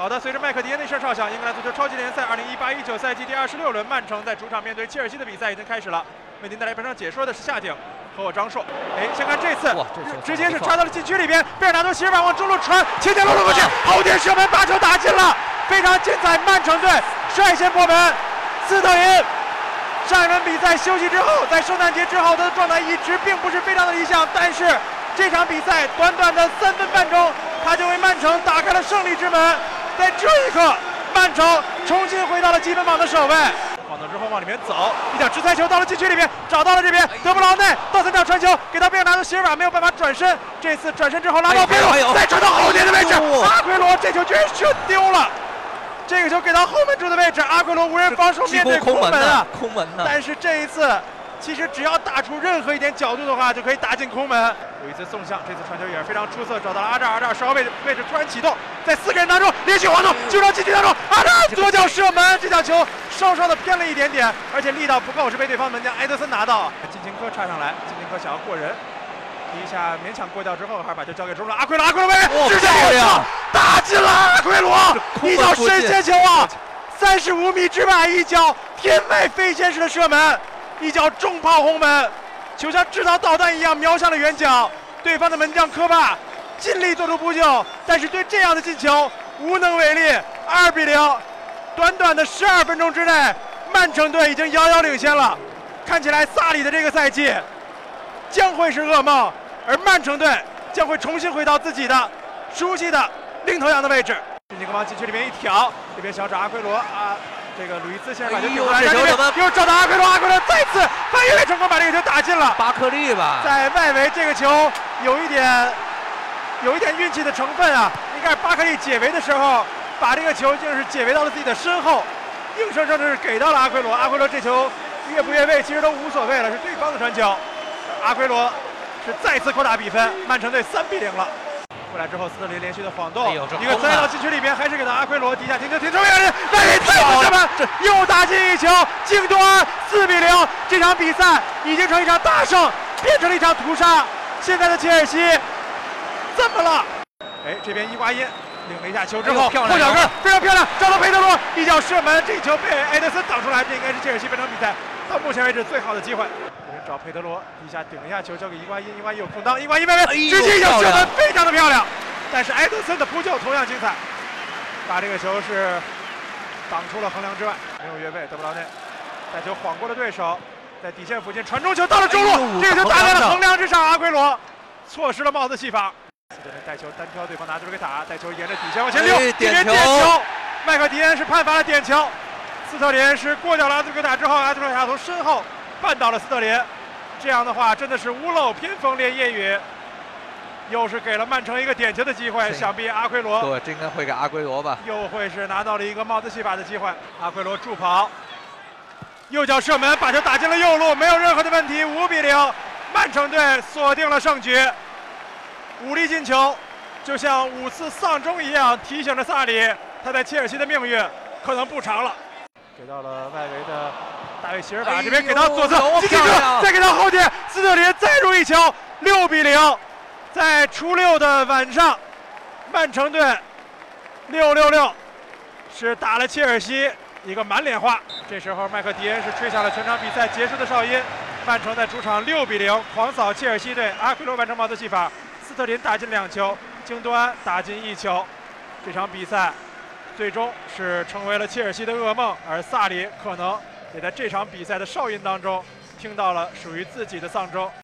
好的，随着麦克迪恩的一声哨响，英格兰足球超级联赛2018-19赛季第二十六轮，曼城在主场面对切尔西的比赛已经开始了。为您带来本场解说的是夏鼎和我张硕。哎，先看这次，直接是传到了禁区里边，贝尔纳多席尔瓦往中路传，前脚漏了过去，后点射门把球打进了，非常精彩。曼城队率先破门，斯特林。上一轮比赛休息之后，在圣诞节之后，他的状态一直并不是非常的理想，但是这场比赛短短的三分半钟，他就为曼城打开了胜利之门。在这一刻，曼城重新回到了积分榜的首位。晃动之后往里面走，一脚直塞球到了禁区里面，找到了这边德布劳内，倒三角传球给到贝尔纳多席尔瓦，没有办法转身。这次转身之后拉到边路，再传到后点的位置，阿奎罗这球居然射丢了。这个球给到后门柱的位置，阿奎罗无人防守，面对空门啊，空门呢。但是这一次。其实只要打出任何一点角度的话，就可以打进空门。有一次纵向，这次传球也是非常出色，找到了阿扎尔，阿扎尔稍后位置位置突然启动，在四个人当中连续滑动，就到禁区当中，阿扎尔左脚射门，这脚球稍稍的偏了一点点，而且力道不够，是被对方门将埃德森拿到。金琴科插上来，金琴科想要过人，第一下勉强过掉之后，还是把球交给中路阿奎罗，阿奎罗位直接一脚打进了，阿奎罗一脚神仙球啊，三十五米之外一脚天外飞仙式的射门。一脚重炮轰门，球像制造导弹一样瞄向了远角。对方的门将科帕尽力做出扑救，但是对这样的进球无能为力。二比零，短短的十二分钟之内，曼城队已经遥遥领先了。看起来萨里的这个赛季将会是噩梦，而曼城队将会重新回到自己的熟悉的领头羊的位置。进攻往禁区里面一挑，这边想找阿奎罗啊。这个鲁伊斯先把球丢了，又找到阿奎罗，阿奎罗再次翻越位成功把这个球打进了。巴克利吧，在外围这个球有一点有一点运气的成分啊。你看巴克利解围的时候，把这个球就是解围到了自己的身后，硬生生的是给到了阿奎罗。阿奎罗这球越不越位其实都无所谓了，是对方的传球。阿奎罗是再次扩大比分，曼城队三比零了。过来之后，斯特林连续的晃动，一个栽到禁区里边，还是给到阿奎罗，底下停球，停球，外人，外太漂亮了，又打进一球，京多安四比零，这场比赛已经成一场大胜，变成了一场屠杀。现在的切尔西怎么了？哎，这边伊瓜因领了一下球之后，后脚跟非常漂亮，找到佩德罗，一脚射门，这球被埃德森挡出来，这应该是切尔西本场比赛到目前为止最好的机会。找佩德罗，一下顶了一下球，交给伊瓜因，伊瓜因有空当，伊瓜因外围直接一脚射门，非常的漂亮。但是埃德森的扑救同样精彩，把这个球是挡出了横梁之外，没有越位。德布劳内带球晃过了对手，在底线附近传中球到了中路，这个球打在了横梁之上，阿奎罗错失了帽子戏法。斯特林带球单挑对方，拿出了个打，带球沿着底线往前溜，这边点球，麦克迪恩是判罚了点球。斯特林是过掉了阿兹格塔之后，阿兹格塔从身后绊倒了斯特林，这样的话真的是屋漏偏逢连夜雨。又是给了曼城一个点球的机会，想必阿奎罗对，这应该会给阿奎罗吧？又会是拿到了一个帽子戏法的机会。阿奎罗助跑，右脚射门，把球打进了右路，没有任何的问题，五比零，曼城队锁定了胜局。武力进球，就像五次丧钟一样，提醒着萨里，他在切尔西的命运可能不长了。给到了外围的大卫席尔瓦，这边给到左侧，再给到后点，斯特林再入一球，六比零。在初六的晚上，曼城队六六六是打了切尔西一个满脸花。这时候麦克迪恩是吹响了全场比赛结束的哨音，曼城在主场六比零狂扫切尔西队。阿奎罗完成帽子戏法，斯特林打进两球，京多安打进一球。这场比赛最终是成为了切尔西的噩梦，而萨里可能也在这场比赛的哨音当中听到了属于自己的丧钟。